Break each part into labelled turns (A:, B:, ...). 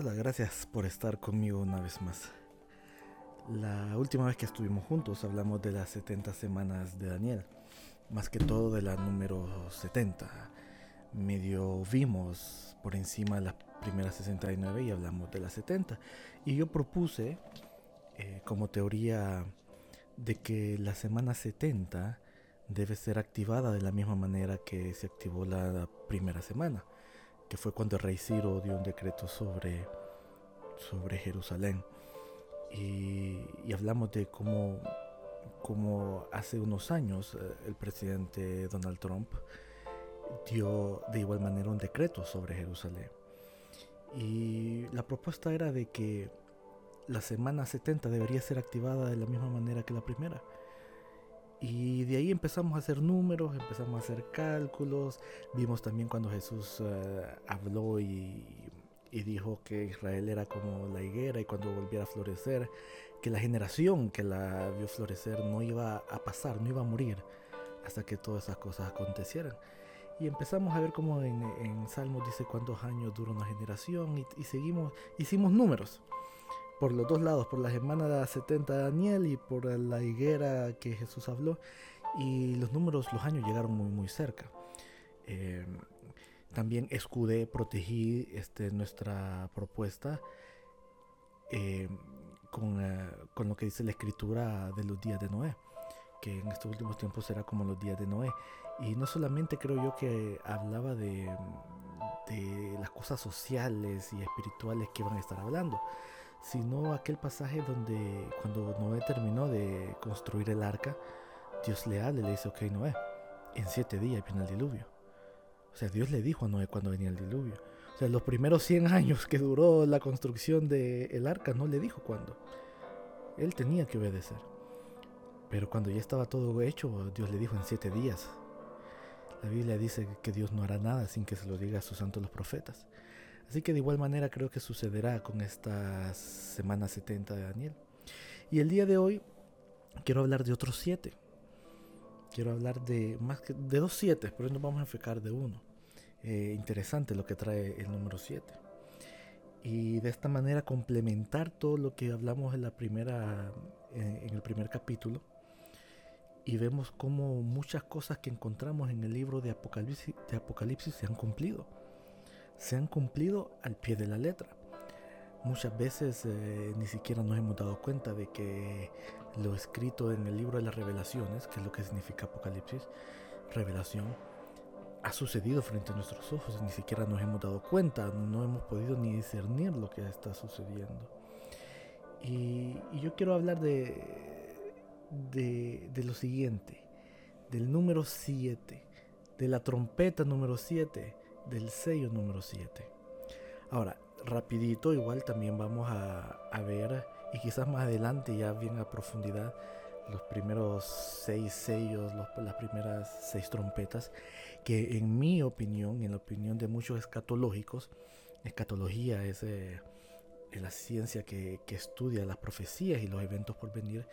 A: Hola, gracias por estar conmigo una vez más. La última vez que estuvimos juntos hablamos de las 70 semanas de Daniel, más que todo de la número 70. Medio vimos por encima las primeras 69 y hablamos de las 70. Y yo propuse eh, como teoría de que la semana 70 debe ser activada de la misma manera que se activó la primera semana, que fue cuando rey Ciro dio un decreto sobre, sobre Jerusalén y, hablamos de cómo, cómo, hace unos años eh, el presidente Donald Trump dio de igual manera un decreto sobre Jerusalén. Y la propuesta era de que la semana 70 debería ser activada de la misma manera que la primera. Y de ahí empezamos a hacer números, empezamos a hacer cálculos, vimos también cuando Jesús eh, habló y y dijo que Israel era como la higuera y cuando volviera a florecer, que la generación que la vio florecer no iba a pasar, no iba a morir hasta que todas esas cosas acontecieran. Y empezamos a ver como en, en Salmos dice cuántos años dura una generación y, seguimos, hicimos números por los dos lados, por la semana 70 de Daniel y por la higuera que Jesús habló. Y los números, los años llegaron muy, muy cerca. Eh, también escudé, protegí este, nuestra propuesta eh, con, eh, con, lo que dice la escritura de los días de Noé, que en estos últimos tiempos será como los días de Noé. Y no solamente creo yo que hablaba de, de las cosas sociales y espirituales que van a estar hablando, sino aquel pasaje donde cuando Noé terminó de construir el arca, Dios le habla y le dice, ok Noé, en siete días viene el diluvio o sea, Dios le dijo a Noé cuando venía el diluvio. O sea, los primeros 100 años que duró la construcción del arca no le dijo cuándo. Él tenía que obedecer. Pero cuando ya estaba todo hecho, Dios le dijo en siete días. La Biblia dice que Dios no hará nada sin que se lo diga a sus santos los profetas. Así que de igual manera creo que sucederá con esta semana 70 de Daniel. Y el día de hoy quiero hablar de otros siete. Quiero hablar de más que de dos siete, pero nos vamos a enfocar de uno. Eh, interesante lo que trae el número 7. Y de esta manera complementar todo lo que hablamos en, la primera, en el primer capítulo. Y vemos cómo muchas cosas que encontramos en el libro de Apocalipsis, de Apocalipsis se han cumplido. Se han cumplido al pie de la letra. Muchas veces eh, ni siquiera nos hemos dado cuenta de que lo escrito en el libro de las revelaciones, que es lo que significa Apocalipsis, revelación, ha sucedido frente a nuestros ojos, ni siquiera nos hemos dado cuenta, no hemos podido ni discernir lo que está sucediendo. Y, yo quiero hablar de, de, lo siguiente, del número 7, de la trompeta número 7, del sello número 7. Ahora, rapidito, igual también vamos a, ver, y quizás más adelante ya bien a profundidad, los primeros seis sellos, las primeras seis trompetas, que en mi opinión, en la opinión de muchos escatológicos, escatología es eh, la ciencia que, estudia las profecías y los eventos por venir,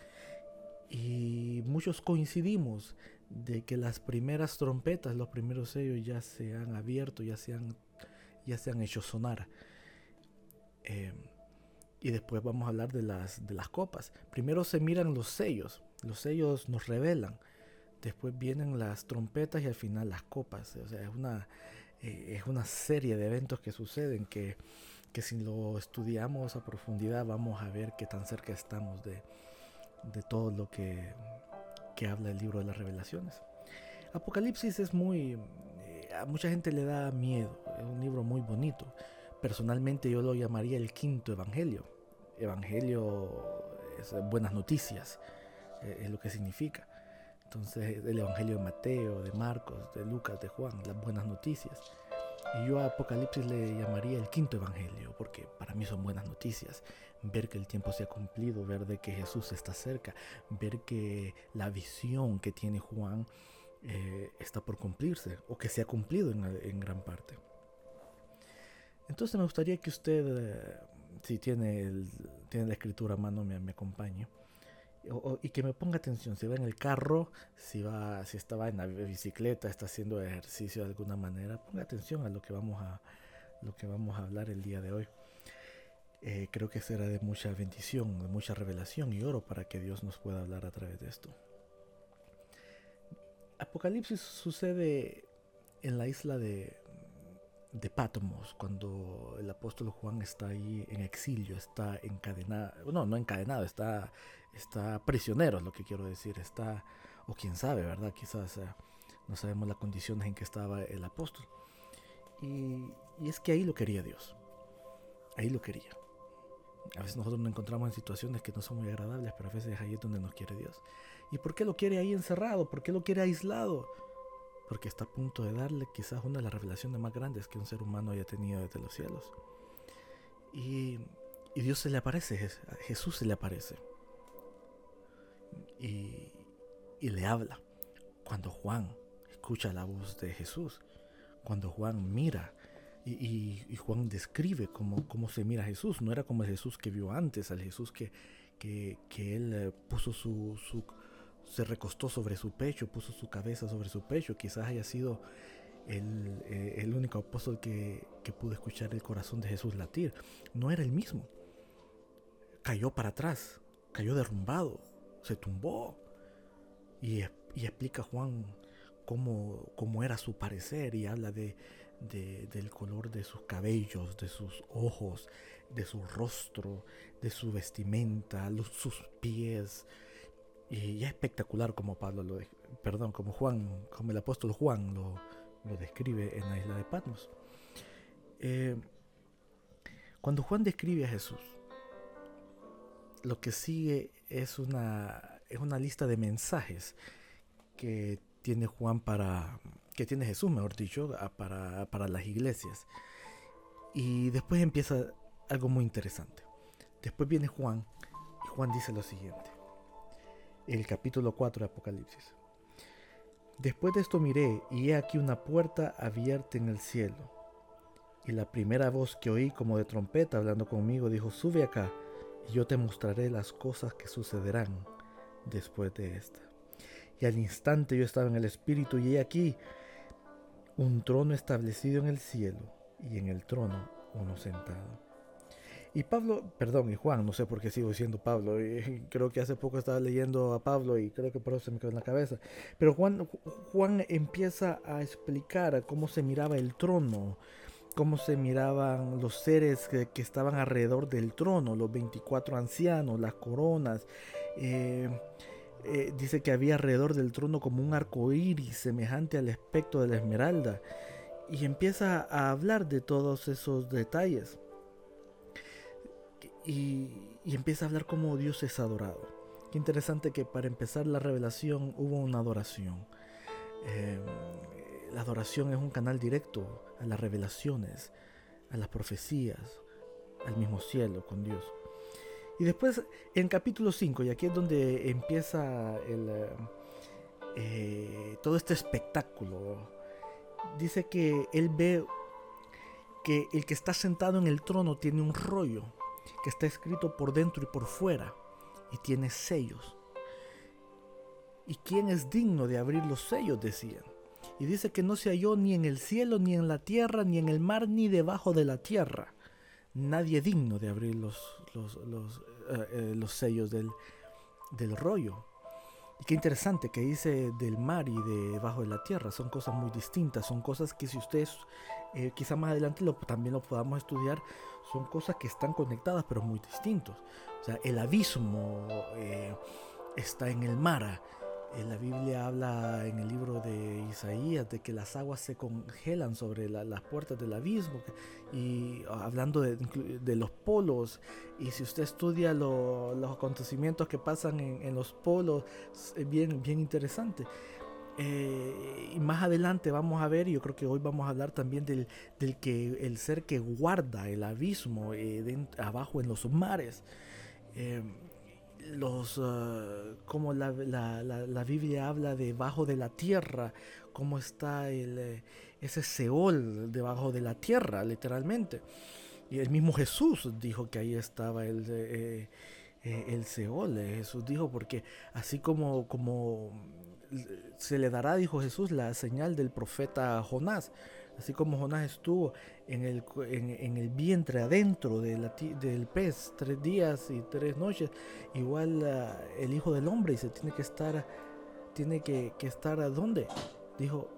A: y muchos coincidimos de que las primeras trompetas, los primeros sellos ya se han abierto, ya se han, ya se han hecho sonar. Eh, y después vamos a hablar de las, de las copas. Primero se miran los sellos. Los sellos nos revelan. Después vienen las trompetas y al final las copas. O sea, es una, eh, es una serie de eventos que suceden que, que, si lo estudiamos a profundidad vamos a ver qué tan cerca estamos de, de todo lo que, que habla el libro de las revelaciones. Apocalipsis es muy... Eh, a mucha gente le da miedo. Es un libro muy bonito. Personalmente yo lo llamaría el quinto evangelio evangelio es buenas noticias, eh, es lo que significa. Entonces, el evangelio de Mateo, de Marcos, de Lucas, de Juan, las buenas noticias. Y yo Apocalipsis le llamaría el quinto evangelio, porque para mí son buenas noticias. Ver que el tiempo se ha cumplido, ver de que Jesús está cerca, ver que la visión que tiene Juan eh, está por cumplirse, o que se ha cumplido en, gran parte. Entonces me gustaría que usted eh, si tiene, tiene la escritura a mano, me acompañe. Y que me ponga atención, si va en el carro, si, va, si estaba en la bicicleta, está haciendo ejercicio de alguna manera, ponga atención a lo que vamos a, lo que vamos a hablar el día de hoy. eh, creo que será de mucha bendición, de mucha revelación y oro para que Dios nos pueda hablar a través de esto. Apocalipsis sucede en la isla de, de Patmos, cuando el apóstol Juan está ahí en exilio, está encadenado, no, no encadenado, está, está prisionero, es lo que quiero decir, está, o quién sabe, ¿verdad? Quizás eh, no sabemos las condiciones en que estaba el apóstol. Y, y es que ahí lo quería Dios, ahí lo quería. A veces nosotros nos encontramos en situaciones que no son muy agradables, pero a veces ahí es donde nos quiere Dios. ¿Y por qué lo quiere ahí encerrado? ¿Por qué lo quiere aislado? Porque está a punto de darle quizás una de las revelaciones más grandes que un ser humano haya tenido desde los cielos. Y, Dios se le aparece, Jesús se le aparece. Y, y le habla. Cuando Juan escucha la voz de Jesús, cuando Juan mira y, Juan describe cómo, cómo, se mira a Jesús. No era como el Jesús que vio antes, al Jesús que, que, él eh, puso su, su, se recostó sobre su pecho, puso su cabeza sobre su pecho. Quizás haya sido el, eh, el único apóstol que, que, pudo escuchar el corazón de Jesús latir. No era el mismo. Cayó para atrás, cayó derrumbado, se tumbó. Y, y explica Juan cómo, cómo era su parecer y habla de, del color de sus cabellos, de sus ojos, de su rostro, de su vestimenta, sus pies. Y ya espectacular como Pablo lo, perdón, como Juan, como el apóstol Juan lo, describe en la isla de Patmos. Eh, cuando Juan describe a Jesús, lo que sigue es una, es una lista de mensajes que tiene Juan para, que tiene Jesús, mejor dicho, para, para las iglesias. Y después empieza algo muy interesante. Después viene Juan y Juan dice lo siguiente. El capítulo 4 de Apocalipsis. Después de esto miré y he aquí una puerta abierta en el cielo. Y la primera voz que oí como de trompeta hablando conmigo dijo, sube acá y yo te mostraré las cosas que sucederán después de esta. Y al instante yo estaba en el espíritu y he aquí un trono establecido en el cielo y en el trono uno sentado. Y Pablo, perdón, y Juan, no sé por qué sigo diciendo Pablo, creo que hace poco estaba leyendo a Pablo y creo que por eso se me quedó en la cabeza. Pero Juan, Juan empieza a explicar cómo se miraba el trono, cómo se miraban los seres que, estaban alrededor del trono, los 24 ancianos, las coronas. Eh, eh, dice que había alrededor del trono como un arco iris semejante al espectro de la esmeralda. Y empieza a hablar de todos esos detalles. Y, empieza a hablar como Dios es adorado. Qué interesante que para empezar la revelación hubo una adoración. Em, la adoración es un canal directo a las revelaciones, a las profecías, al mismo cielo con Dios. Y después en capítulo 5, y aquí es donde empieza eh, todo este espectáculo, dice que él ve que el que está sentado en el trono tiene un rollo que está escrito por dentro y por fuera y tiene sellos. ¿Y quién es digno de abrir los sellos? decían. Y dice que no se halló ni en el cielo, ni en la tierra, ni en el mar, ni debajo de la tierra nadie digno de abrir los, los, eh, eh, los, sellos del, del rollo. Y qué interesante que dice del mar y de debajo de la tierra. Son cosas muy distintas. Son cosas que si ustedes eh, quizá más adelante también lo podamos estudiar. Son cosas que están conectadas pero muy distintos. O sea, el abismo está en el mar. Eh, la Biblia habla en el libro de Isaías de que las aguas se congelan sobre las puertas del abismo y ah, hablando de, los polos y si usted estudia los acontecimientos que pasan en, los polos es bien, bien interesante. Eh, y más adelante vamos a ver, yo creo que hoy vamos a hablar también del, que el ser que guarda el abismo eh, abajo en los mares los uh, como la, la, la, Biblia habla debajo de la tierra, cómo está el, eh, ese Seol debajo de la tierra, literalmente. Y el mismo Jesús dijo que ahí estaba el, eh, eh, el Seol. Jesús dijo, porque así como, como se le dará, dijo Jesús, la señal del profeta Jonás. Así como Jonás estuvo en el, en, el vientre adentro del pez tres días y tres noches, igual ah, el Hijo del Hombre se tiene que estar, tiene que, que estar dónde? Dijo,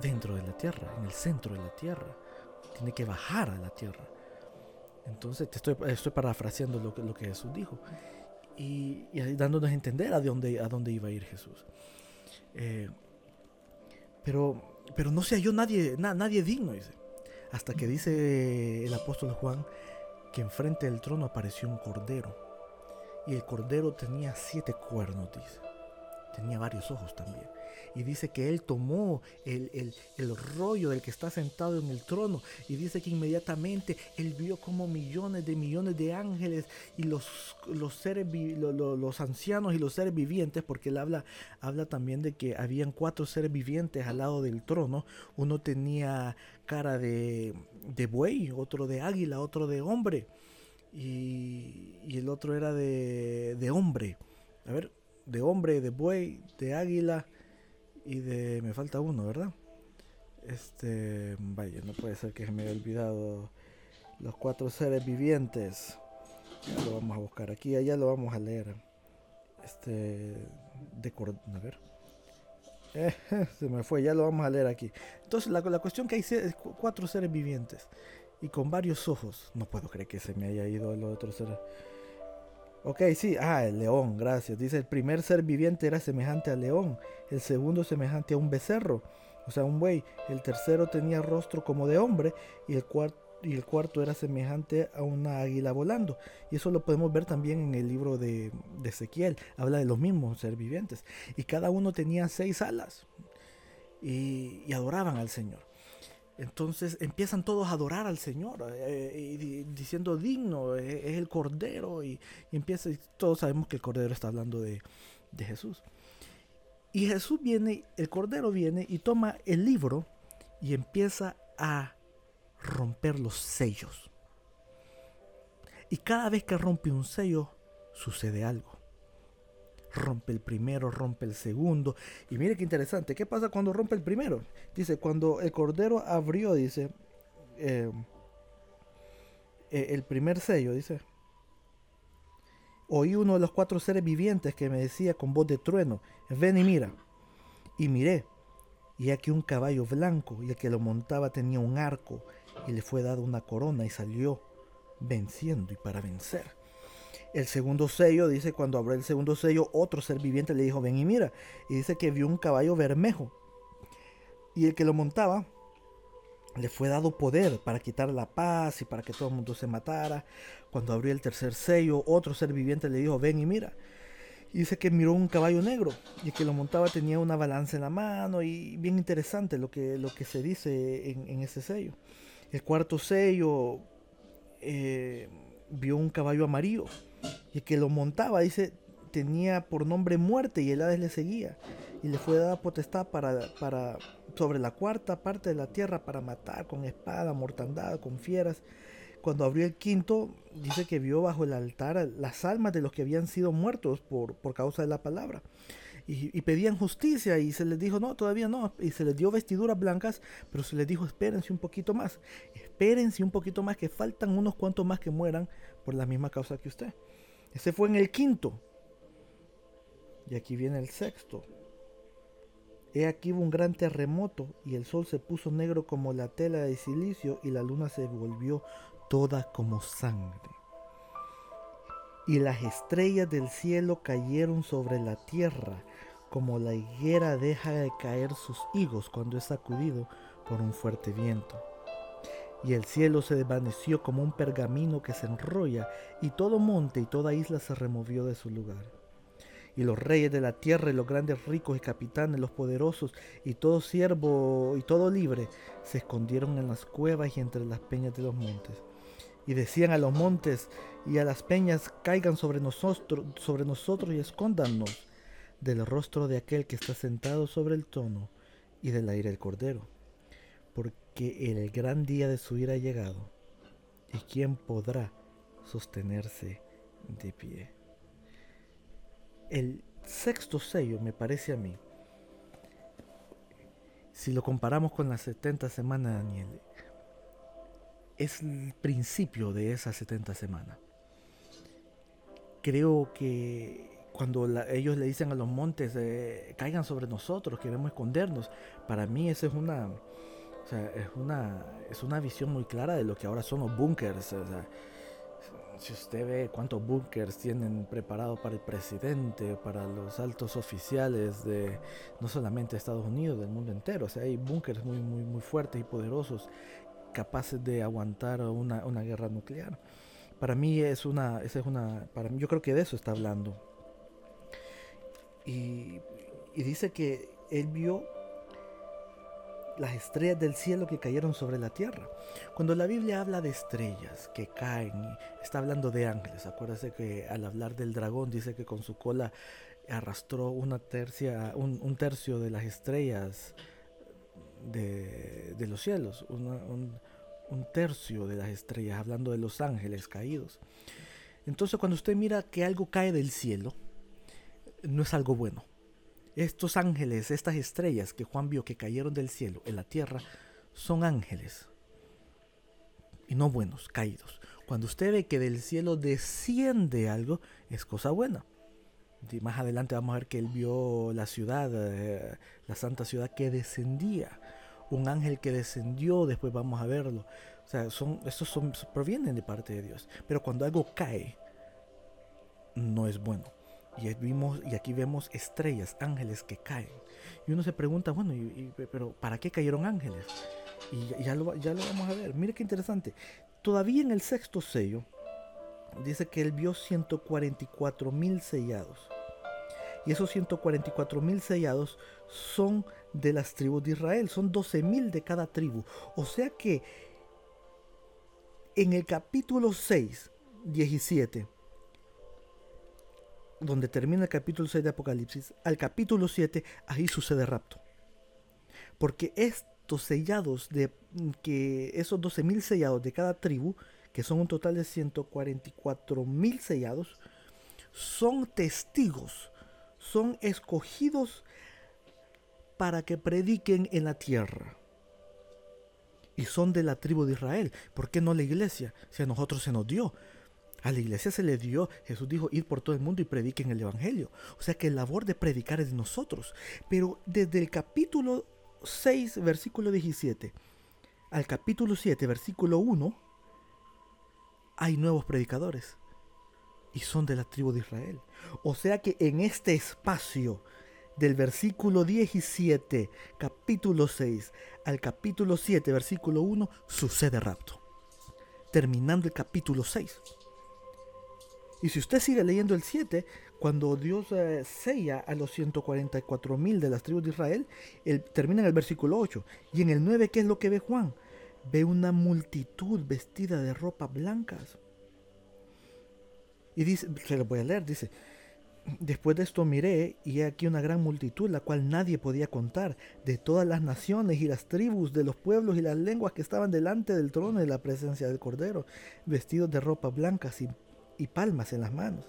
A: dentro de la tierra, en el centro de la tierra. Tiene que bajar a la tierra. Entonces te estoy, estoy parafraseando lo que, lo que Jesús dijo. Y, dándonos a entender a dónde, a dónde iba a ir Jesús. Eh, pero, pero no se halló nadie, nadie digno, dice. Hasta que dice el apóstol Juan que enfrente del trono apareció un cordero. Y el cordero tenía siete cuernos, dice. Tenía varios ojos también y dice que él tomó el, rollo del que está sentado en el trono. Y dice que inmediatamente él vio como millones de millones de ángeles y los, los seres los, ancianos y los seres vivientes porque él habla habla también de que habían cuatro seres vivientes al lado del trono. Uno tenía cara de, de buey otro de águila otro de hombre y, y el otro era de, de hombre. A ver de hombre de buey de águila y de... Me falta uno, ¿verdad? Este... Vaya, no puede ser que se me haya olvidado los cuatro seres vivientes. Ya lo vamos a buscar aquí, allá lo vamos a leer. Este... De... A ver. Eh, se me fue, ya lo vamos a leer aquí. Entonces la, la cuestión que hay cuatro seres vivientes y con varios ojos. No puedo creer que se me haya ido el otro ser. Ok, sí, ah, el león, gracias. Dice, el primer ser viviente era semejante al león, el segundo semejante a un becerro, o sea, un buey, el tercero tenía rostro como de hombre y el y el cuarto era semejante a una águila volando. Y eso lo podemos ver también en el libro de, de Ezequiel. Habla de los mismos ser vivientes. Y cada uno tenía seis alas. y adoraban al Señor. Entonces empiezan todos a adorar al Señor, eh, diciendo digno, eh, es el Cordero, y, empieza, todos sabemos que el Cordero está hablando de, de, Jesús. Y Jesús viene, el Cordero viene y toma el libro y empieza a romper los sellos. Y cada vez que rompe un sello, sucede algo rompe el primero, rompe el segundo. Y mire qué interesante, ¿qué pasa cuando rompe el primero? Dice, cuando el cordero abrió, dice, eh, eh, el primer sello, dice, oí uno de los cuatro seres vivientes que me decía con voz de trueno, ven y mira. Y miré, y aquí un caballo blanco, y el que lo montaba tenía un arco, y le fue dada una corona, y salió venciendo y para vencer. El segundo sello dice, cuando abrió el segundo sello, otro ser viviente le dijo, ven y mira. Y dice que vio un caballo bermejo. Y el que lo montaba le fue dado poder para quitar la paz y para que todo el mundo se matara. Cuando abrió el tercer sello, otro ser viviente le dijo, ven y mira. Y dice que miró un caballo negro y el que lo montaba tenía una balanza en la mano y bien interesante lo que, lo que se dice en, ese sello. El cuarto sello eh, vio un caballo amarillo y que lo montaba, dice, tenía por nombre muerte y el Hades le seguía. Y le fue dada potestad para, para, sobre la cuarta parte de la tierra para matar con espada, mortandad, con fieras. Cuando abrió el quinto, dice que vio bajo el altar las almas de los que habían sido muertos por, por causa de la palabra. Y, pedían justicia y se les dijo, no, todavía no. Y se les dio vestiduras blancas, pero se les dijo, espérense un poquito más. Espérense un poquito más, que faltan unos cuantos más que mueran por la misma causa que usted. Ese fue en el quinto. Y aquí viene el sexto. He aquí hubo un gran terremoto y el sol se puso negro como la tela de silicio y la luna se volvió toda como sangre. Y las estrellas del cielo cayeron sobre la tierra como la higuera deja de caer sus higos cuando es sacudido por un fuerte viento y el cielo se desvaneció como un pergamino que se enrolla, y todo monte y toda isla se removió de su lugar. Y los reyes de la tierra, y los grandes ricos y capitanes, los poderosos, y todo siervo y todo libre, se escondieron en las cuevas y entre las peñas de los montes. Y decían a los montes y a las peñas, caigan sobre nosotros, sobre nosotros y escóndanos del rostro de aquel que está sentado sobre el tono y del aire del cordero porque el gran día de su ira ha llegado, y quién podrá sostenerse de pie. El sexto sello me parece a mí si lo comparamos con las 70 semanas de Daniel, es el principio de esas 70 semanas. Creo que cuando ellos le dicen a los montes, eh, caigan sobre nosotros, queremos escondernos, para mí esa es una, es una, es una visión muy clara de lo que ahora son los búnkers. si usted ve cuántos búnkers tienen preparados para el presidente, para los altos oficiales de no solamente Estados Unidos, del mundo entero, o sea, hay búnkers muy, muy, muy fuertes y poderosos capaces de aguantar una, una guerra nuclear. Para mí es una, esa es una, para mí, yo creo que de eso está hablando. Y, dice que él vio las estrellas del cielo que cayeron sobre la tierra. Cuando la Biblia habla de estrellas que caen, está hablando de ángeles. Acuérdese que al hablar del dragón dice que con su cola arrastró una tercia, un, tercio de las estrellas de, los cielos, un, tercio de las estrellas, hablando de los ángeles caídos. Entonces cuando usted mira que algo cae del cielo, no es algo bueno. Estos ángeles, estas estrellas que Juan vio que cayeron del cielo en la tierra, son ángeles. Y no buenos, caídos. Cuando usted ve que del cielo desciende algo, es cosa buena. Y más adelante vamos a ver que él vio la ciudad, eh, la santa ciudad que descendía. Un ángel que descendió, después vamos a verlo. O sea, son, estos son, provienen de parte de Dios. Pero cuando algo cae, no es bueno. Y, vimos, y aquí vemos estrellas, ángeles que caen. Y uno se pregunta, bueno, pero ¿para qué cayeron ángeles? Y ya, lo, ya lo vamos a ver. Mire qué interesante. Todavía en el sexto sello, dice que él vio 144 mil sellados. Y esos 144 mil sellados son de las tribus de Israel. Son 12 mil de cada tribu. O sea que en el capítulo 6, 17, donde termina el capítulo 6 de Apocalipsis, al capítulo 7, ahí sucede rapto. Porque estos sellados de que esos 12.000 sellados de cada tribu, que son un total de 144.000 sellados, son testigos, son escogidos para que prediquen en la tierra. Y son de la tribu de Israel. ¿Por qué no la iglesia? Si a nosotros se nos dio. A la iglesia se le dio, Jesús dijo, ir por todo el mundo y prediquen el Evangelio. O sea que el labor de predicar es de nosotros. Pero desde el capítulo 6, versículo 17, al capítulo 7, versículo 1, hay nuevos predicadores. Y son de la tribu de Israel. O sea que en este espacio del versículo 17, capítulo 6, al capítulo 7, versículo 1, sucede rapto. Terminando el capítulo 6. Y si usted sigue leyendo el 7, cuando Dios eh, sella a los 144 mil de las tribus de Israel, él, termina en el versículo 8. Y en el 9, ¿qué es lo que ve Juan? Ve una multitud vestida de ropas blancas. Y dice, se lo voy a leer, dice, Después de esto miré y he aquí una gran multitud, la cual nadie podía contar, de todas las naciones y las tribus, de los pueblos y las lenguas que estaban delante del trono y la presencia del Cordero, vestidos de ropas blancas y y palmas en las manos.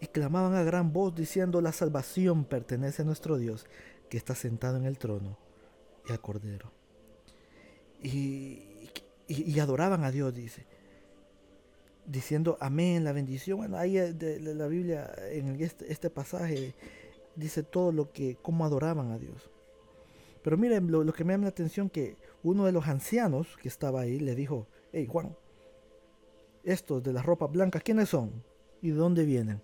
A: Y clamaban a gran voz diciendo, la salvación pertenece a nuestro Dios, que está sentado en el trono y al Cordero. Y, y, adoraban a Dios, dice, diciendo amén, la bendición. Bueno, ahí de, la Biblia, en este, este, pasaje, dice todo lo que, cómo adoraban a Dios. Pero miren, lo, lo, que me llama la atención que uno de los ancianos que estaba ahí le dijo, hey Juan, estos de las ropas blancas, ¿quiénes son? ¿Y de dónde vienen?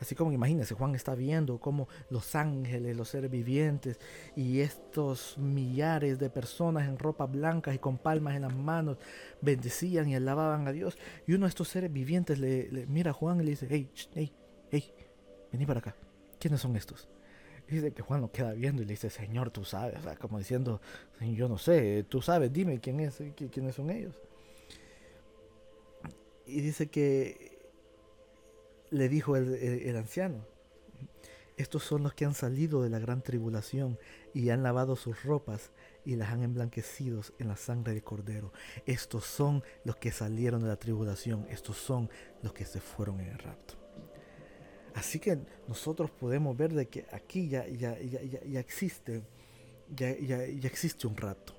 A: Así como imagínense, Juan está viendo cómo los ángeles, los seres vivientes y estos millares de personas en ropas blancas y con palmas en las manos bendecían y alababan a Dios. Y uno de estos seres vivientes le, mira a Juan y le dice, hey, hey, hey, vení para acá. ¿Quiénes son estos? Dice que Juan lo queda viendo y le dice, Señor, tú sabes, o sea, como diciendo, yo no sé, tú sabes, dime quién es, quiénes son ellos y dice que le dijo el, anciano, estos son los que han salido de la gran tribulación y han lavado sus ropas y las han emblanquecido en la sangre del cordero. Estos son los que salieron de la tribulación, estos son los que se fueron en el rapto. Así que nosotros podemos ver de que aquí ya, ya, ya, ya existe ya, existe un rato.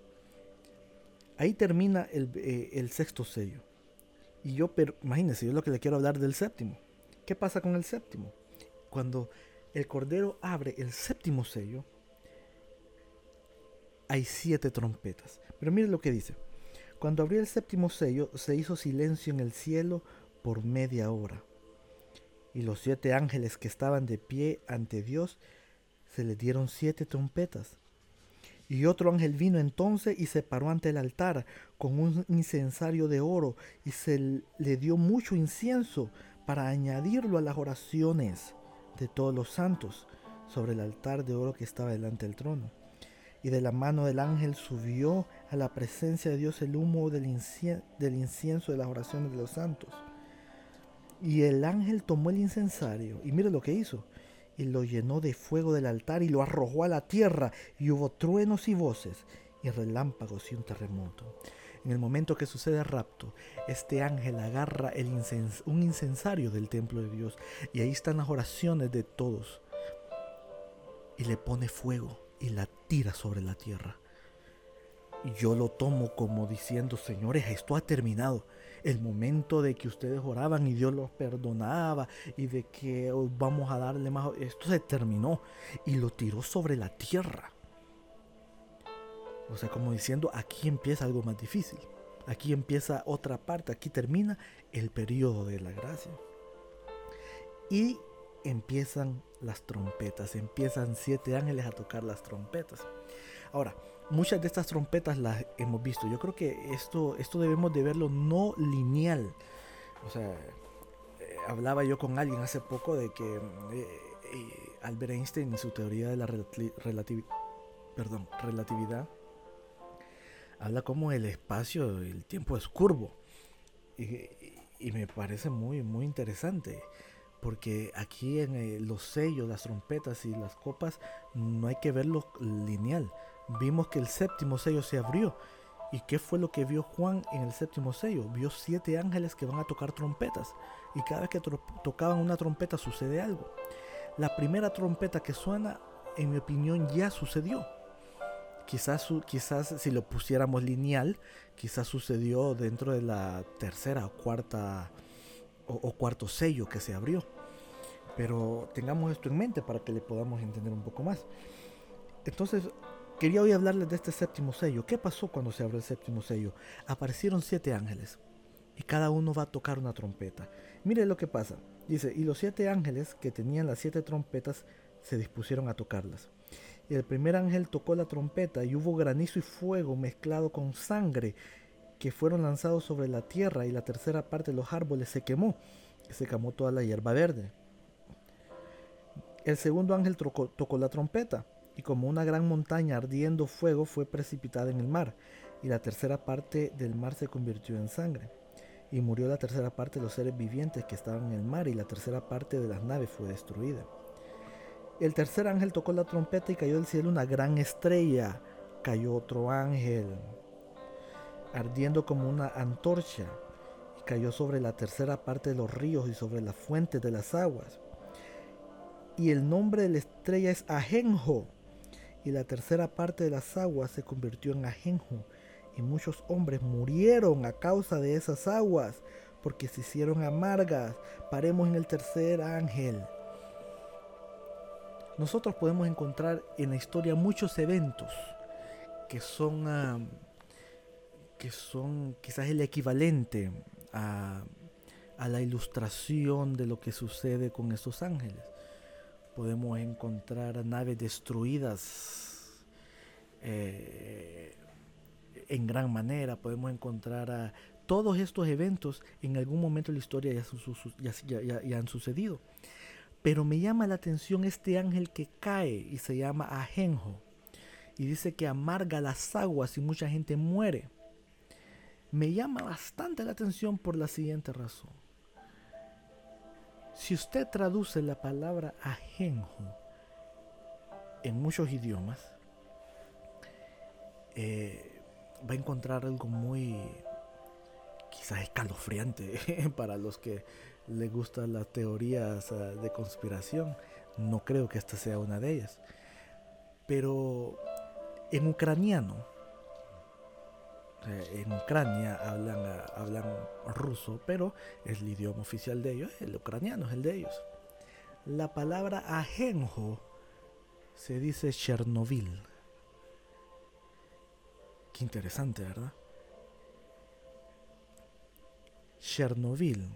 A: Ahí termina el, eh, el sexto sello. Y yo, pero imagínense, yo lo que le quiero hablar del séptimo. ¿Qué pasa con el séptimo? Cuando el Cordero abre el séptimo sello, hay siete trompetas. Pero mire lo que dice. Cuando abrió el séptimo sello, se hizo silencio en el cielo por media hora. Y los siete ángeles que estaban de pie ante Dios, se les dieron siete trompetas. Y otro ángel vino entonces y se paró ante el altar con un incensario de oro y se le dio mucho incienso para añadirlo a las oraciones de todos los santos sobre el altar de oro que estaba delante del trono. Y de la mano del ángel subió a la presencia de Dios el humo del, incienso de las oraciones de los santos. Y el ángel tomó el incensario y mire lo que hizo y lo llenó de fuego del altar y lo arrojó a la tierra y hubo truenos y voces y relámpagos y un terremoto. En el momento que sucede el rapto, este ángel agarra el un incensario del templo de Dios y ahí están las oraciones de todos y le pone fuego y la tira sobre la tierra. Y yo lo tomo como diciendo, señores, esto ha terminado el momento de que ustedes oraban y Dios los perdonaba y de que oh, vamos a darle más, esto se terminó y lo tiró sobre la tierra. O sea, como diciendo, aquí empieza algo más difícil. Aquí empieza otra parte, aquí termina el periodo de la gracia. Y empiezan las trompetas, empiezan siete ángeles a tocar las trompetas. Ahora, muchas de estas trompetas las hemos visto. Yo creo que esto, esto debemos de verlo no lineal. O sea, eh, hablaba yo con alguien hace poco de que eh, eh, Albert Einstein y su teoría de la perdón, relatividad habla como el espacio, el tiempo es curvo. Y, me parece muy, muy interesante porque aquí en los sellos, las trompetas y las copas no hay que verlo lineal, vimos que el séptimo sello se abrió. ¿Y qué fue lo que vio Juan en el séptimo sello? Vio siete ángeles que van a tocar trompetas. Y cada vez que tocaban una trompeta sucede algo. La primera trompeta que suena, en mi opinión, ya sucedió. Quizás, quizás si lo pusiéramos lineal, quizás sucedió dentro de la tercera o cuarta o cuarto sello que se abrió. Pero tengamos esto en mente para que le podamos entender un poco más. Entonces, Quería hoy hablarles de este séptimo sello. ¿Qué pasó cuando se abrió el séptimo sello? Aparecieron siete ángeles y cada uno va a tocar una trompeta. Mire lo que pasa. Dice, y los siete ángeles que tenían las siete trompetas se dispusieron a tocarlas. Y el primer ángel tocó la trompeta y hubo granizo y fuego mezclado con sangre que fueron lanzados sobre la tierra y la tercera parte de los árboles se quemó y se quemó toda la hierba verde. El segundo ángel tocó la trompeta y como una gran montaña ardiendo fuego fue precipitada en el mar, y la tercera parte del mar se convirtió en sangre. Y murió la tercera parte de los seres vivientes que estaban en el mar, y la tercera parte de las naves fue destruida. El tercer ángel tocó la trompeta y cayó del cielo una gran estrella. Cayó otro ángel, ardiendo como una antorcha, y cayó sobre la tercera parte de los ríos y sobre las fuentes de las aguas. Y el nombre de la estrella es Ajenjo, y la tercera parte de las aguas se convirtió en ajenjo, y muchos hombres murieron a causa de esas aguas, porque se hicieron amargas. Paremos en el tercer ángel. Nosotros podemos encontrar en la historia muchos eventos que son, que son quizás el equivalente a, a la ilustración de lo que sucede con estos ángeles podemos encontrar naves destruidas eh, en gran manera, podemos encontrar todos estos eventos en algún momento de la historia ya, han sucedido. Pero me llama la atención este ángel que cae y se llama Ajenjo. Y dice que amarga las aguas y mucha gente muere. Me llama bastante la atención por la siguiente razón. Si usted traduce la palabra ajenjo en muchos idiomas, eh, va a encontrar algo muy quizás escalofriante para los que le gustan las teorías de conspiración. No creo que esta sea una de ellas. Pero En ucraniano, en Ucrania hablan, hablan ruso, pero es el idioma oficial de ellos, el ucraniano es el de ellos. La palabra ajenjo se dice Chernobyl. Qué interesante, ¿verdad? Chernobyl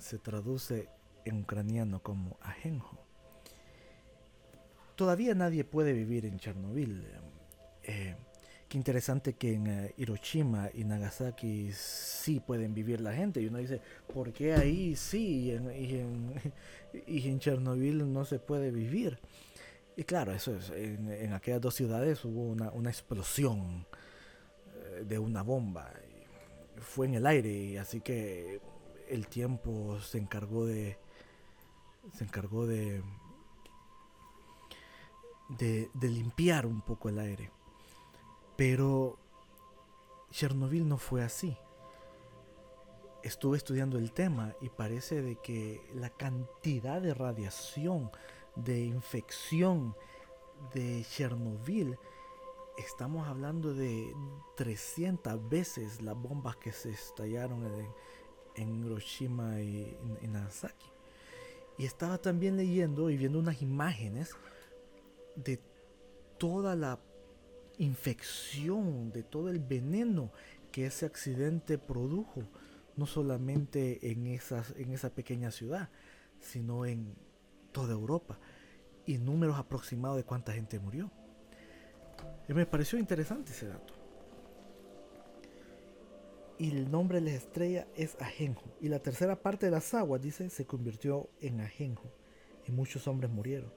A: se traduce en ucraniano como ajenjo. Todavía nadie puede vivir en Chernobyl. Eh, qué interesante que en eh, Hiroshima y Nagasaki sí pueden vivir la gente. Y uno dice, ¿por qué ahí sí y en, en, Chernobyl no se puede vivir? Y claro, eso es, en, aquellas dos ciudades hubo una, una explosión eh, de una bomba. Fue en el aire, y así que el tiempo se encargó de. se encargó de, de, limpiar un poco el aire. Pero Chernobyl no fue así. Estuve estudiando el tema y parece de que la cantidad de radiación, de infección de Chernobyl estamos hablando de 300 veces las bombas que se estallaron en, Hiroshima y en, Nagasaki. Y estaba también leyendo y viendo unas imágenes de toda la infección, de todo el veneno que ese accidente produjo, no solamente en, esas, en esa pequeña ciudad, sino en toda Europa. Y números aproximados de cuánta gente murió. Y me pareció interesante ese dato. Y el nombre de la estrella es Ajenjo. Y la tercera parte de las aguas, dice, se convirtió en Ajenjo. Y muchos hombres murieron.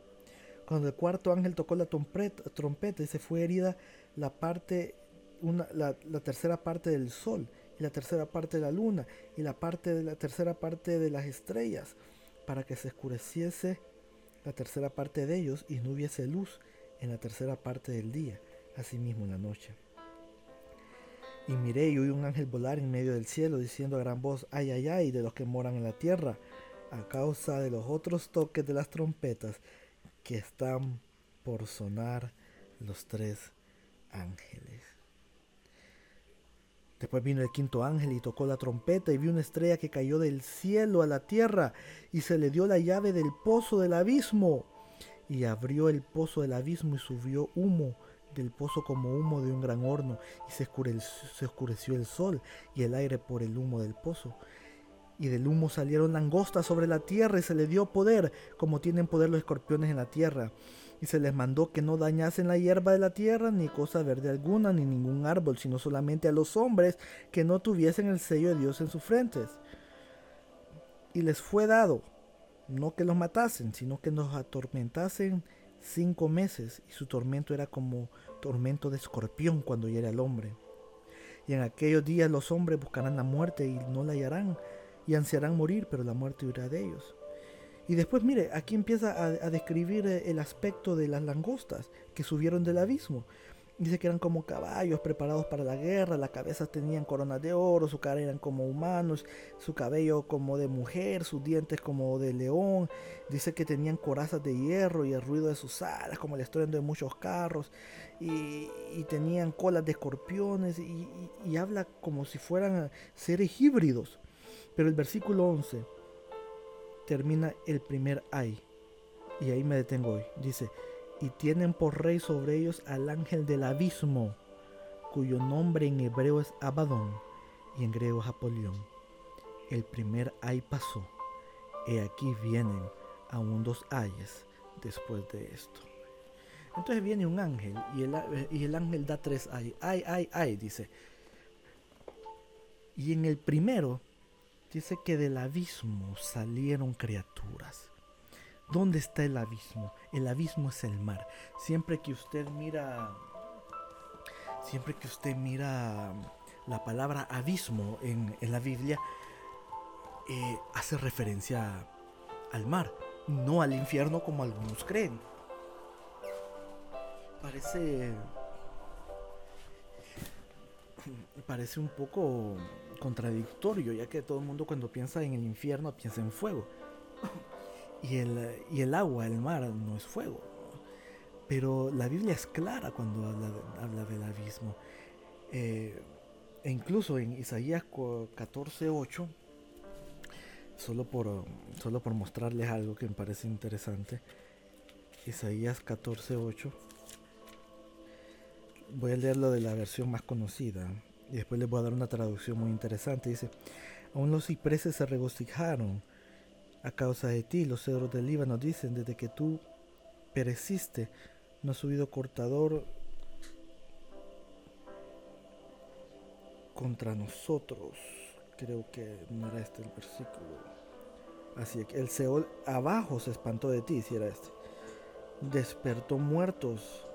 A: Cuando el cuarto ángel tocó la trompeta, y se fue herida la parte, una, la, la tercera parte del sol, y la tercera parte de la luna, y la parte de la tercera parte de las estrellas, para que se oscureciese la tercera parte de ellos y no hubiese luz en la tercera parte del día, asimismo en la noche. Y miré y oí un ángel volar en medio del cielo, diciendo a gran voz, ay, ay, ay, de los que moran en la tierra, a causa de los otros toques de las trompetas que están por sonar los tres ángeles. Después vino el quinto ángel y tocó la trompeta y vi una estrella que cayó del cielo a la tierra y se le dio la llave del pozo del abismo y abrió el pozo del abismo y subió humo del pozo como humo de un gran horno y se oscureció, el sol y el aire por el humo del pozo. Y del humo salieron langostas sobre la tierra y se le dio poder, como tienen poder los escorpiones en la tierra. Y se les mandó que no dañasen la hierba de la tierra, ni cosa verde alguna, ni ningún árbol, sino solamente a los hombres que no tuviesen el sello de Dios en sus frentes. Y les fue dado no que los matasen, sino que nos atormentasen cinco meses, y su tormento era como tormento de escorpión cuando era el hombre. Y en aquellos días los hombres buscarán la muerte y no la hallarán, y ansiarán morir, pero la muerte huirá de ellos. Y después, mire, aquí empieza a, a describir el aspecto de las langostas que subieron del abismo. Dice que eran como caballos preparados para la guerra, la cabeza tenían coronas de oro, su cara eran como humanos, su cabello como de mujer, sus dientes como de león. Dice que tenían corazas de hierro y el ruido de sus alas como el estruendo de muchos carros. Y, tenían colas de escorpiones y, y habla como si fueran seres híbridos. Pero el versículo 11 termina el primer ay. Y ahí me detengo hoy. Dice, y tienen por rey sobre ellos al ángel del abismo, cuyo nombre en hebreo es Abadón y en griego es Apolión. El primer ay pasó, y aquí vienen aún dos ayes después de esto. Entonces viene un ángel y el, ángel da tres ay, ay, ay, ay, dice. Y en el primero dice que del abismo salieron criaturas. ¿Dónde está el abismo? El abismo es el mar. Siempre que usted mira, siempre que usted mira la palabra abismo en, la Biblia, eh, hace referencia al mar, no al infierno como algunos creen. Parece parece un poco contradictorio, ya que todo el mundo cuando piensa en el infierno piensa en fuego. Y el, y el agua, el mar, no es fuego. Pero la Biblia es clara cuando habla, del abismo. Eh, e incluso en Isaías 14:8, solo por, solo por mostrarles algo que me parece interesante, Isaías 14:8, voy a leerlo de la versión más conocida y después les voy a dar una traducción muy interesante. Dice, aún los cipreses se regocijaron a causa de ti, los cedros del Líbano dicen, desde que tú pereciste, no ha subido cortador contra nosotros. Creo que no era este el versículo. Así que el Seol abajo se espantó de ti, si era este. Despertó muertos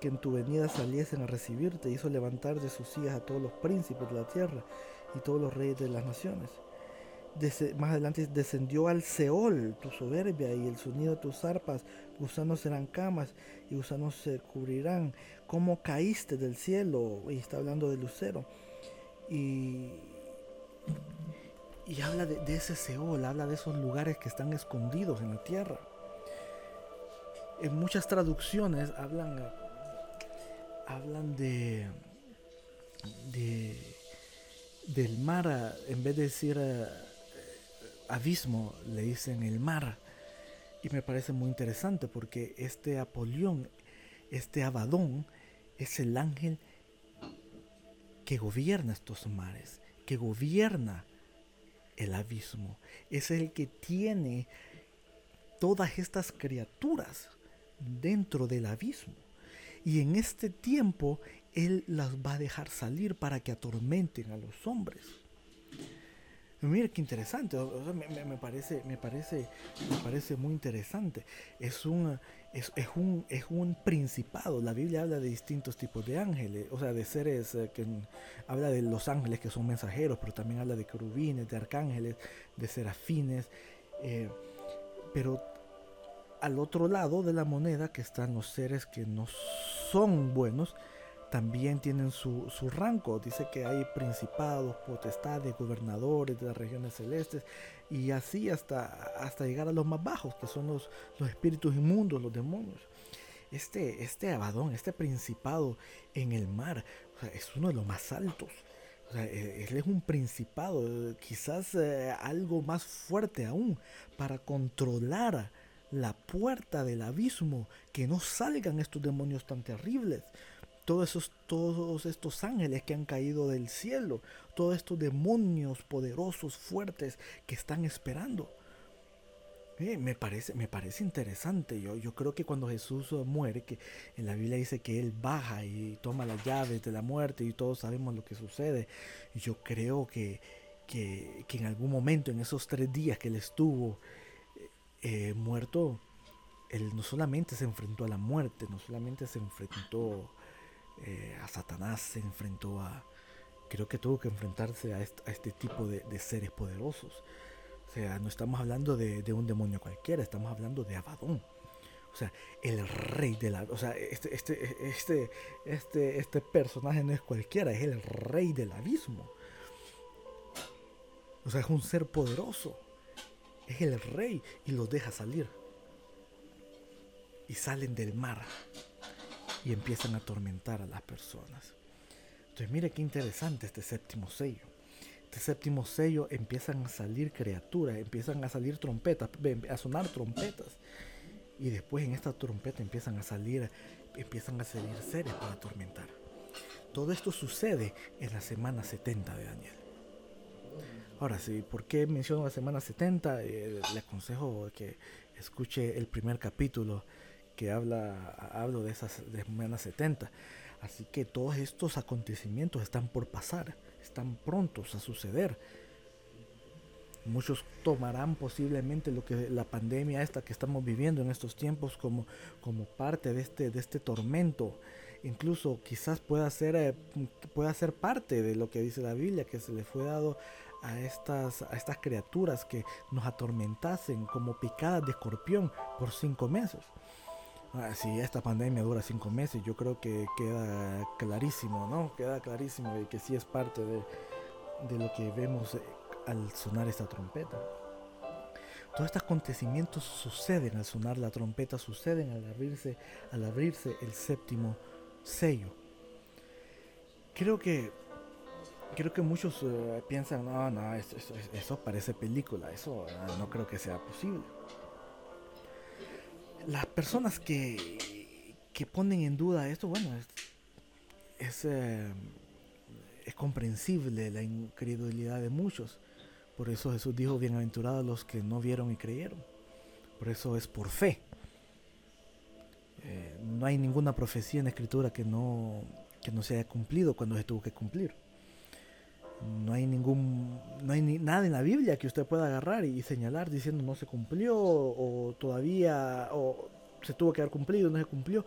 A: que en tu venida saliesen a recibirte, hizo levantar de sus sillas a todos los príncipes de la tierra y todos los reyes de las naciones. Más adelante descendió al Seol tu soberbia y el sonido de tus arpas, gusanos serán camas y gusanos se cubrirán. Como caíste del cielo, y está hablando de Lucero y, y habla de, ese Seol, habla de esos lugares que están escondidos en la tierra. En muchas traducciones hablan, hablan de, de del mar, en vez de decir eh, abismo, le dicen el mar. Y me parece muy interesante porque este Apolión, este Abadón, es el ángel que gobierna estos mares, que gobierna el abismo. Es el que tiene todas estas criaturas dentro del abismo. Y en este tiempo Él las va a dejar salir para que atormenten a los hombres. Mira qué interesante, me, parece, me, parece, me parece muy interesante. Es un, es, un, es un principado. La Biblia habla de distintos tipos de ángeles, o sea, de seres eh, que habla de los ángeles que son mensajeros, pero también habla de querubines, de arcángeles, de serafines. Eh, pero al otro lado de la moneda que están los seres que no son buenos, también tienen su, rango. Dice que hay principados, potestades, gobernadores de las regiones celestes y así hasta, hasta llegar a los más bajos, que son los, los espíritus inmundos, los demonios. Este, este Abadón, este principado en el mar, es uno de los más altos. E, él es un principado, quizás eh, algo más fuerte aún, para controlar la puerta del abismo, que no salgan estos demonios tan terribles todos, esos, todos estos ángeles que han caído del cielo, todos estos demonios poderosos, fuertes que están esperando. Eh, me, parece, me parece interesante. Yo, yo creo que cuando Jesús muere, que en la Biblia dice que Él baja y toma las llaves de la muerte y todos sabemos lo que sucede. Yo creo que, que, en algún momento, en esos tres días que Él estuvo eh, muerto, Él no solamente se enfrentó a la muerte, no solamente se enfrentó eh, a Satanás, se enfrentó a, creo que tuvo que enfrentarse a este, tipo de, seres poderosos. O sea, no estamos hablando de, un demonio cualquiera, estamos hablando de Abadón. O sea, el rey de la... O sea, este, este, este, este, este personaje no es cualquiera, es el rey del abismo. O sea, es un ser poderoso. Es el rey y los deja salir. Y salen del mar y empiezan a atormentar a las personas. Entonces mire qué interesante este séptimo sello. Este séptimo sello empiezan a salir criaturas, empiezan a salir trompetas, a sonar trompetas. Y después en esta trompeta empiezan a salir, empiezan a salir seres para atormentar. Todo esto sucede en la semana 70 de Daniel. Ahora sí, ¿por qué menciono la semana 70? Eh, le aconsejo que escuche el primer capítulo que habla, hablo de esas semanas 70. Así que todos estos acontecimientos están por pasar, están prontos a suceder. Muchos tomarán posiblemente lo que la pandemia esta que estamos viviendo en estos tiempos como, como parte de este, de este tormento. Incluso quizás pueda ser, eh, pueda ser parte de lo que dice la Biblia, que se le fue dado a estas, a estas criaturas que nos atormentasen como picadas de escorpión por cinco meses. Ah, si esta pandemia dura cinco meses, yo creo que queda clarísimo, ¿no? Queda clarísimo y que sí es parte de, lo que vemos eh, al sonar esta trompeta. Todos estos acontecimientos suceden al sonar la trompeta, suceden al abrirse, al abrirse el séptimo sello. Creo que creo que muchos eh, piensan, no, no, eso, parece película, eso ah, no creo que sea posible. Las personas que, que ponen en duda esto, bueno, es, eh, es comprensible la incredulidad de muchos. Por eso Jesús dijo, bienaventurados los que no vieron y creyeron. Por eso es por fe. Eh, no hay ninguna profecía en la escritura que no, que no se haya cumplido cuando se tuvo que cumplir. No hay ningún, no hay ni, nada en la Biblia que usted pueda agarrar y señalar diciendo no se cumplió o todavía o se tuvo que haber cumplido, no se cumplió.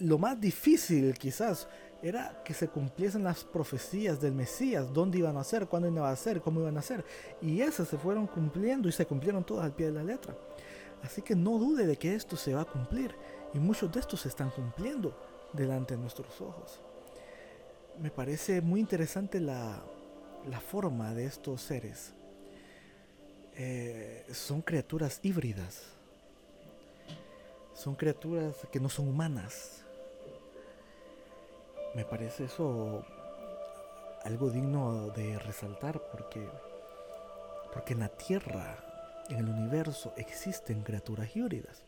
A: Lo más difícil quizás era que se cumpliesen las profecías del Mesías, dónde iban a ser, cuándo iban a ser, cómo iban a ser. Y esas se fueron cumpliendo y se cumplieron todas al pie de la letra. Así que no dude de que esto se va a cumplir. Y muchos de estos se están cumpliendo delante de nuestros ojos. Me parece muy interesante la, forma de estos seres. Eh, son criaturas híbridas. Son criaturas que no son humanas me parece eso algo digno de resaltar porque, porque en la Tierra, en el universo, existen criaturas híbridas.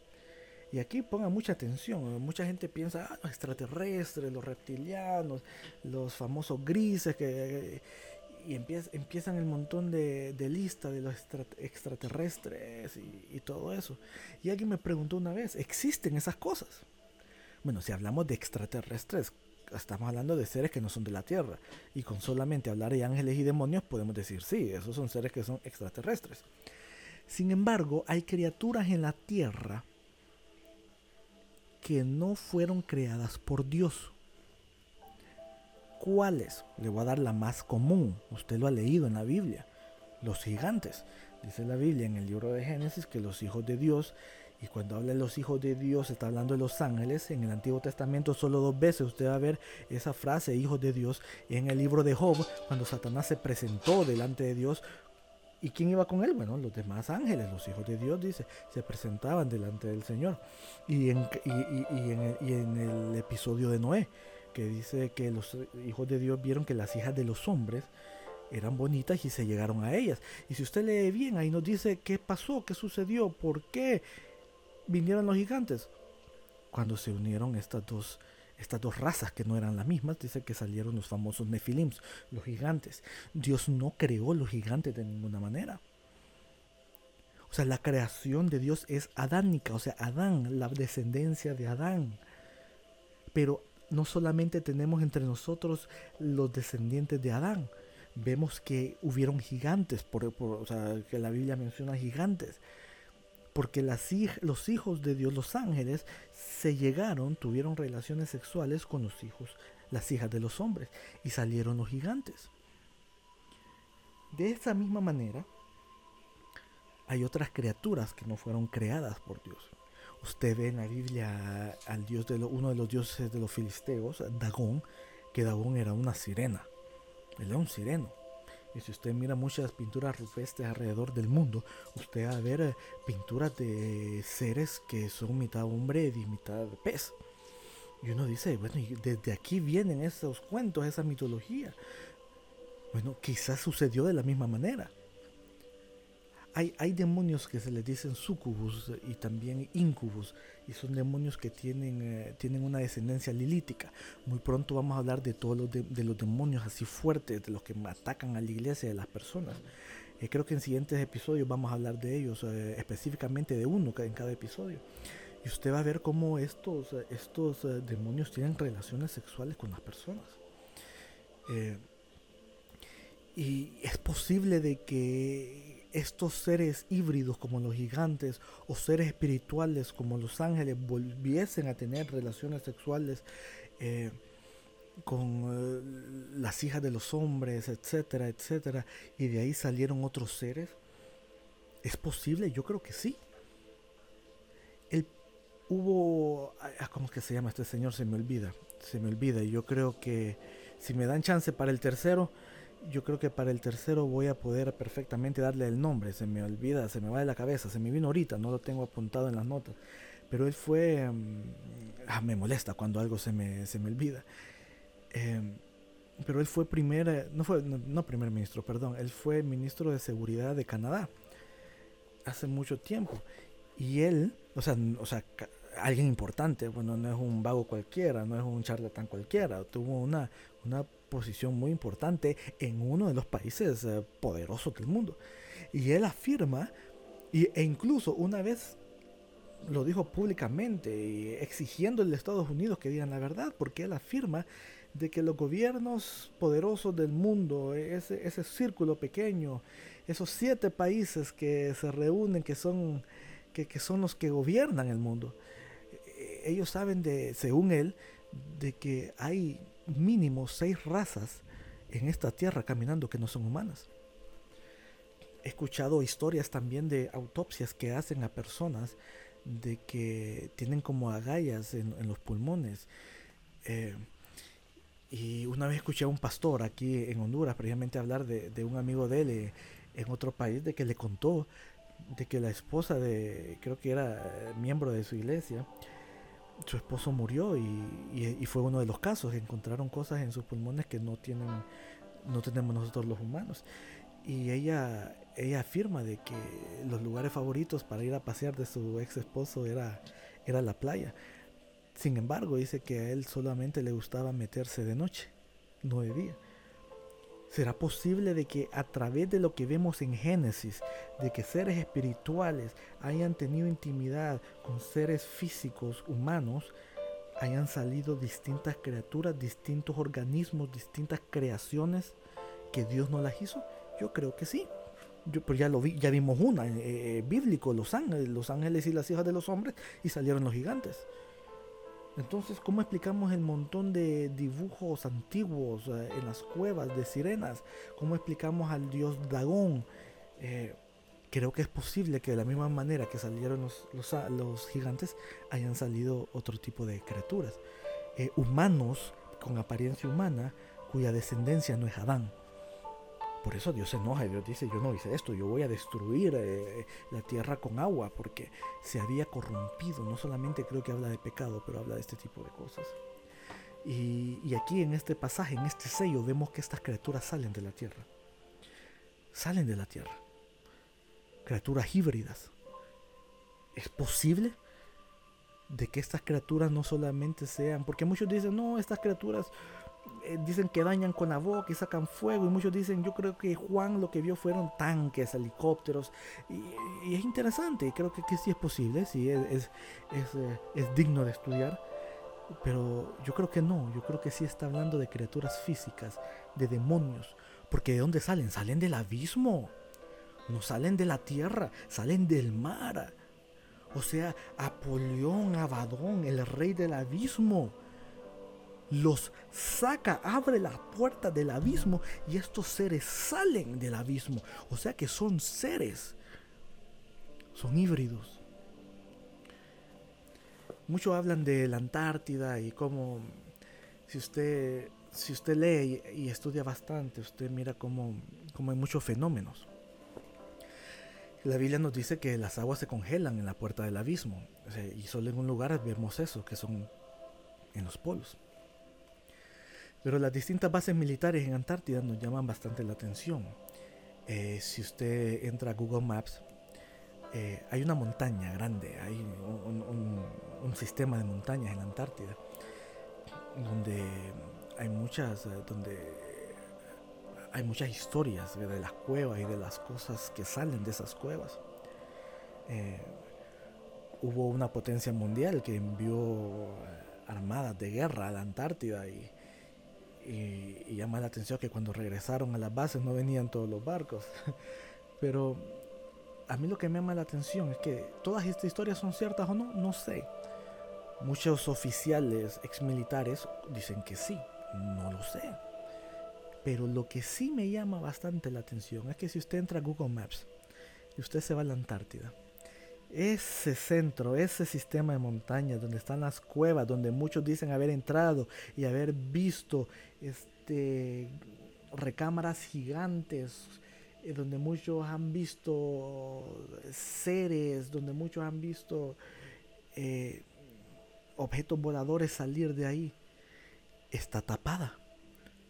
A: Y aquí ponga mucha atención, mucha gente piensa, ah, los extraterrestres, los reptilianos, los famosos grises, que, y empiezan el montón de, de lista de los extraterrestres y, y todo eso. Y alguien me preguntó una vez, ¿existen esas cosas? Bueno, si hablamos de extraterrestres, estamos hablando de seres que no son de la Tierra. Y con solamente hablar de ángeles y demonios podemos decir, sí, esos son seres que son extraterrestres. Sin embargo, hay criaturas en la Tierra que no fueron creadas por Dios. ¿Cuáles? Le voy a dar la más común. Usted lo ha leído en la Biblia. Los gigantes. Dice la Biblia en el libro de Génesis que los hijos de Dios y cuando habla de los hijos de Dios, está hablando de los ángeles. En el Antiguo Testamento solo dos veces usted va a ver esa frase, hijos de Dios. En el libro de Job, cuando Satanás se presentó delante de Dios. ¿Y quién iba con él? Bueno, los demás ángeles, los hijos de Dios, dice, se presentaban delante del Señor. Y en, y en el episodio de Noé, que dice que los hijos de Dios vieron que las hijas de los hombres eran bonitas y se llegaron a ellas. Y si usted lee bien, ahí nos dice qué pasó, qué sucedió, por qué vinieron los gigantes. Cuando se unieron estas dos, estas dos razas que no eran las mismas, dice que salieron los famosos Nefilims, los gigantes. Dios no creó los gigantes de ninguna manera. O sea, la creación de Dios es adánica, o sea, Adán, la descendencia de Adán. Pero no solamente tenemos entre nosotros los descendientes de Adán, vemos que hubieron gigantes, por, o sea, que la Biblia menciona gigantes porque los hijos de Dios, los ángeles, se llegaron, tuvieron relaciones sexuales con los hijos, las hijas de los hombres, y salieron los gigantes. De esa misma manera, hay otras criaturas que no fueron creadas por Dios. Usted ve en la Biblia al dios de uno de los dioses de los filisteos, Dagón, que Dagón era una sirena. Él era un sireno. Y si usted mira muchas pinturas rupestres alrededor del mundo, usted va a ver eh, pinturas de seres que son mitad hombre y mitad pez. Y uno dice, bueno, y desde aquí vienen esos cuentos, esa mitología. Bueno, quizás sucedió de la misma manera. Hay, demonios que se les dicen sucubus y también incubus, y son demonios que tienen, eh, tienen una descendencia lilítica. Muy pronto vamos a hablar de todos los, de, los demonios así fuertes, de los que atacan a la iglesia de las personas. Eh, creo que en siguientes episodios vamos a hablar de ellos, eh, específicamente de uno en cada episodio. Y usted va a ver cómo estos, estos demonios tienen relaciones sexuales con las personas. y es posible de que estos seres híbridos como los gigantes o seres espirituales como los ángeles volviesen a tener relaciones sexuales eh, con eh, las hijas de los hombres, etcétera, etcétera, y de ahí salieron otros seres? ¿Es posible? Yo creo que sí. Hubo, ah, ¿cómo es que se llama este señor? Se me olvida, se me olvida. Yo creo que si me dan chance para el tercero, Yo creo que para el tercero voy a poder perfectamente darle el nombre. Se me olvida, se me va de la cabeza, se me vino ahorita, no lo tengo apuntado en las notas. Pero él fue... Mm, ah, me molesta cuando algo se me, se me olvida. Em, pero él fue primer, no fue, no, primer ministro, perdón, él fue ministro de seguridad de Canadá hace mucho tiempo. Y él, o sea, o sea, alguien importante, bueno, no es un vago cualquiera, no es un charlatán cualquiera, tuvo una, una posición muy importante en uno de los países eh, poderosos del mundo. Y él afirma, y, e incluso una vez lo dijo públicamente, y exigiendo a Estados Unidos que digan la verdad, porque él afirma de que los gobiernos poderosos del mundo, ese, ese círculo pequeño, esos siete países que se reúnen, que son, que, que son los que gobiernan el mundo, eh, ellos saben de, según él, de que hay mínimo seis razas en esta tierra caminando que no son humanas. He escuchado historias también de autopsias que hacen a personas de que tienen como agallas en, los pulmones. Eh, y una vez escuché a un pastor aquí en Honduras precisamente hablar de, un amigo de él eh, en otro país, de que le contó de que la esposa de, creo que era miembro de su iglesia, su esposo murió y, fue uno de los casos. Encontraron cosas en sus pulmones que no tienen, no tenemos nosotros los humanos. Y ella, ella afirma de que los lugares favoritos para ir a pasear de su ex esposo era, era la playa. Sin embargo, dice que a él solamente le gustaba meterse de noche, no de día. ¿Será posible de que a través de lo que vemos en Génesis, de que seres espirituales hayan tenido intimidad con seres físicos humanos, hayan salido distintas criaturas, distintos organismos, distintas creaciones que Dios no las hizo? Yo creo que sí. Yo, pero ya lo vi, ya vimos una, eh, eh, bíblico, los ángeles, los ángeles y las hijas de los hombres, y salieron los gigantes. Entonces, ¿cómo explicamos el montón de dibujos antiguos eh, en las cuevas de sirenas? ¿Cómo explicamos al dios Dagón? Eh, creo que es posible que de la misma manera que salieron los, los, gigantes, hayan salido otro tipo de criaturas. Eh, humanos con apariencia humana, cuya descendencia no es Adán. Por eso Dios se enoja y Dios dice, yo no hice esto, yo voy a destruir eh, la tierra con agua, porque se había corrompido. No solamente creo que habla de pecado, pero habla de este tipo de cosas. Y, y aquí en este pasaje, en este sello, vemos que estas criaturas salen de la tierra. Salen de la tierra. Criaturas híbridas. ¿Es posible? de que estas criaturas no solamente sean, porque muchos dicen, no, estas criaturas eh, dicen que dañan con la boca y sacan fuego y muchos dicen yo creo que Juan lo que vio fueron tanques, helicópteros y, es interesante, creo que, que, sí es posible, sí es, eh, es, digno de estudiar, pero yo creo que no, yo creo que sí está hablando de criaturas físicas, de demonios, porque ¿de dónde salen? Salen del abismo, no salen de la tierra, salen del mar. O sea, Apolión, Abadón, el rey del abismo los saca, abre la puerta del abismo y estos seres salen del abismo. O sea que son seres, son híbridos. Muchos hablan de la Antártida y cómo, si usted, si usted lee y, estudia bastante, usted mira cómo, cómo hay muchos fenómenos. La Biblia nos dice que las aguas se congelan en la puerta del abismo. y solo en un lugar vemos eso, que son en los polos. Pero las distintas bases militares en Antártida nos llaman bastante la atención. Eh, si usted entra a Google Maps, eh, hay una montaña grande, hay un, sistema de montañas en la Antártida, donde hay muchas, eh, donde hay muchas historias de las cuevas y de las cosas que salen de esas cuevas. hubo una potencia mundial que envió armadas de guerra a la Antártida y y, llama la atención que cuando regresaron a las bases no venían todos los barcos. Pero a mí lo que me llama la atención es que todas estas historias son ciertas o no, no sé. Muchos oficiales exmilitares dicen que sí, no lo sé. Pero lo que sí me llama bastante la atención es que si usted entra a Google Maps y usted se va a la Antártida, ese centro, ese sistema de montañas donde están las cuevas, donde muchos dicen haber entrado y haber visto este recámaras gigantes, eh, donde muchos han visto seres, donde muchos han visto eh, objetos voladores salir de ahí, está tapada.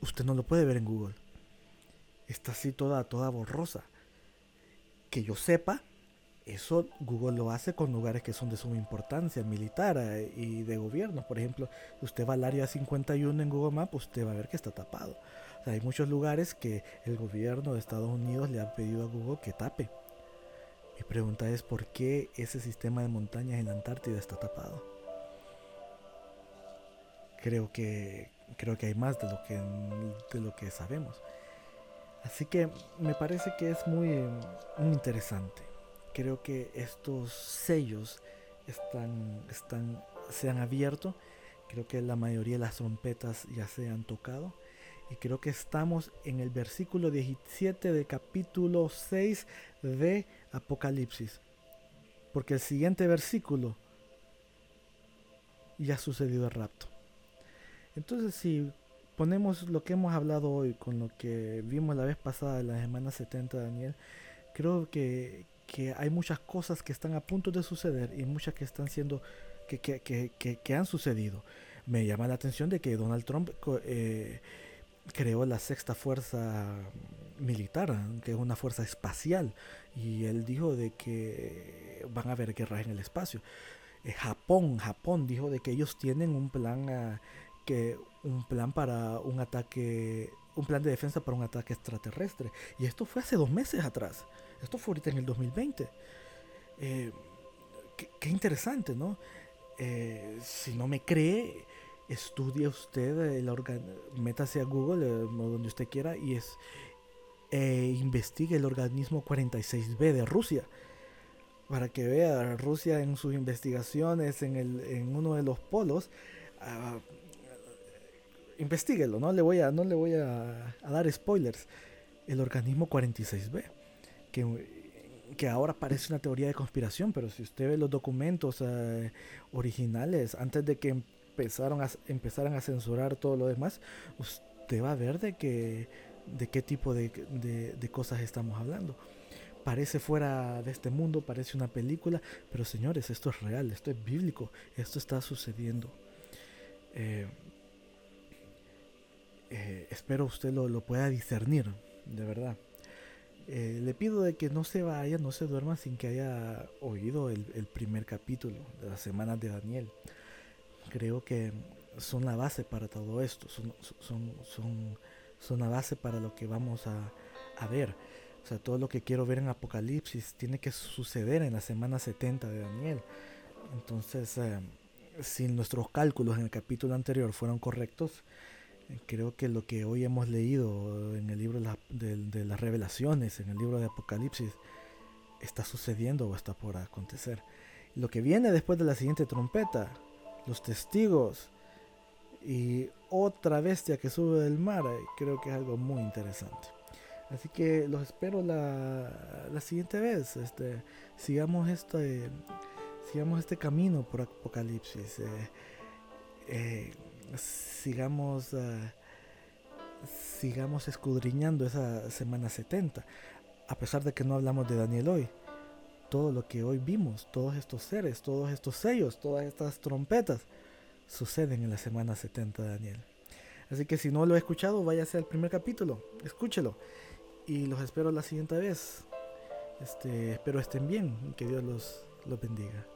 A: Usted no lo puede ver en Google. Está así toda, toda borrosa. Que yo sepa, eso Google lo hace con lugares que son de suma importancia militar eh, y de gobierno. Por ejemplo, usted va al área 51 en Google Maps, usted va a ver que está tapado. hay muchos lugares que el gobierno de Estados Unidos le ha pedido a Google que tape. Mi pregunta es por qué ese sistema de montañas en Antártida está tapado. Creo que creo que hay más de lo que de lo que sabemos. Así que me parece que es muy, muy interesante creo que estos sellos están, están, se han abierto. Creo que la mayoría de las trompetas ya se han tocado. Y creo que estamos en el versículo 17 del capítulo 6 de Apocalipsis. Porque el siguiente versículo ya ha sucedido el rapto. Entonces si ponemos lo que hemos hablado hoy con lo que vimos la vez pasada de la semana 70 de Daniel, creo que, que hay muchas cosas que están a punto de suceder y muchas que están siendo, que, que, que, que han sucedido. Me llama la atención de que Donald Trump eh, creó la sexta fuerza militar, que es una fuerza espacial, y él dijo de que van a haber guerras en el espacio. Eh, Japón, Japón dijo de que ellos tienen un plan ah, que un plan para un ataque, un plan de defensa para un ataque extraterrestre. Y esto fue hace dos meses atrás. Esto fue ahorita en el 2020. Eh, qué, interesante, ¿no? Eh, si no me cree, estudie usted, el métase a Google eh, o donde usted quiera y es, investigue el organismo 46B de Rusia. Para que vea Rusia en sus investigaciones en, el, en uno de los polos. Uh, investiguelo, no le voy a, no le voy a dar spoilers. El organismo 46B que, ahora parece una teoría de conspiración, pero si usted ve los documentos eh, originales, antes de que empezaron a, empezaran a censurar todo lo demás, usted va a ver de, que, de qué tipo de, de, cosas estamos hablando. Parece fuera de este mundo, parece una película, pero señores, esto es real, esto es bíblico, esto está sucediendo. Eh, eh, espero usted lo, lo pueda discernir, de verdad. Eh, le pido de que no se vaya, no se duerma sin que haya oído el, primer capítulo de las semanas de Daniel. Creo que son la base para todo esto, son, son, son, son la base para lo que vamos a, a, ver. O sea, todo lo que quiero ver en Apocalipsis tiene que suceder en la semana 70 de Daniel. Entonces, eh, si nuestros cálculos en el capítulo anterior fueron correctos, creo que lo que hoy hemos leído en el libro de, las revelaciones, en el libro de Apocalipsis, está sucediendo o está por acontecer. Lo que viene después de la siguiente trompeta, los testigos y otra bestia que sube del mar, eh, creo que es algo muy interesante. Así que los espero la, la siguiente vez. Este, sigamos este, sigamos este camino por Apocalipsis. Eh, eh, sigamos, eh, sigamos escudriñando esa semana 70. A pesar de que no hablamos de Daniel hoy, todo lo que hoy vimos, todos estos seres, todos estos sellos, todas estas trompetas, suceden en la semana 70 de Daniel. Así que si no lo he escuchado, váyase al primer capítulo, escúchelo. Y los espero la siguiente vez. Este, espero estén bien y que Dios los, los bendiga.